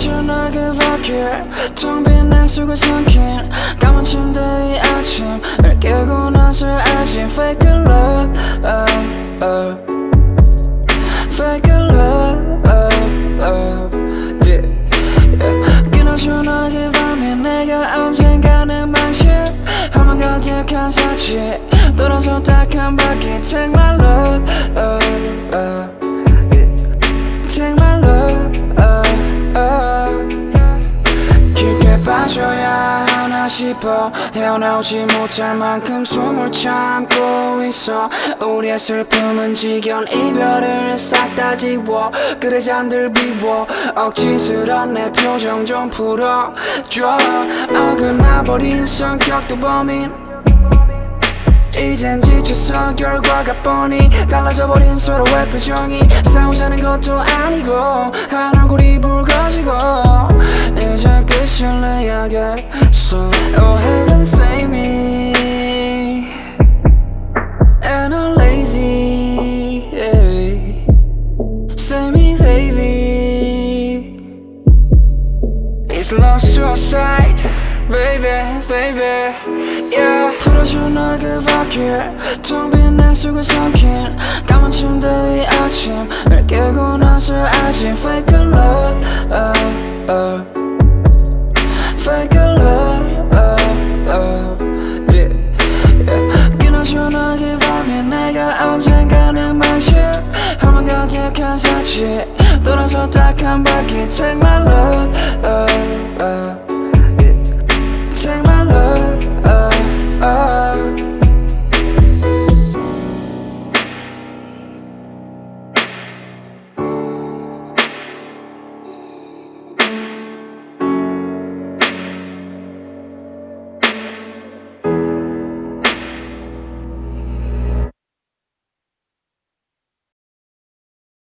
시원하게 밖에 텅빈 냉수가 삼킨 까만 침대 위 아침을 깨고 나서 알지 Fake love uh, uh. Fake love uh, uh. Yeah, yeah. 끼나 시원하게 밤에 내가 언젠가는 망실 험한 가득한 사치 돌아서 딱한 바퀴 my 하나 싶어. 헤어나오지 못할 만큼 숨을 참고 있어. 우리의 슬픔은 지겨운 이별을 싹 다 지워. 그래 잔들 비워. 억지스런 내 표정 좀 풀어줘. 어긋나버린 성격도 범인. 이젠 지쳐서 결과가 뻔히 달라져버린 서로의 표정이 싸우자는 것도 아니고 한 얼굴이 붉어지고 just lost your sight Baby, baby, yeah 풀어줘 널 그밖에 텅빈내 속을 삼킨 까만 침대 위 아침을 깨고 나서 알지 Fake a love, oh, uh, oh uh. Fake a love, oh, uh, uh. yeah, yeah. 끊어줘 널 그밤에 내가 언젠가는 망실 한번 가득한 사치 돌아서 딱한 바퀴 Take my love, uh, uh.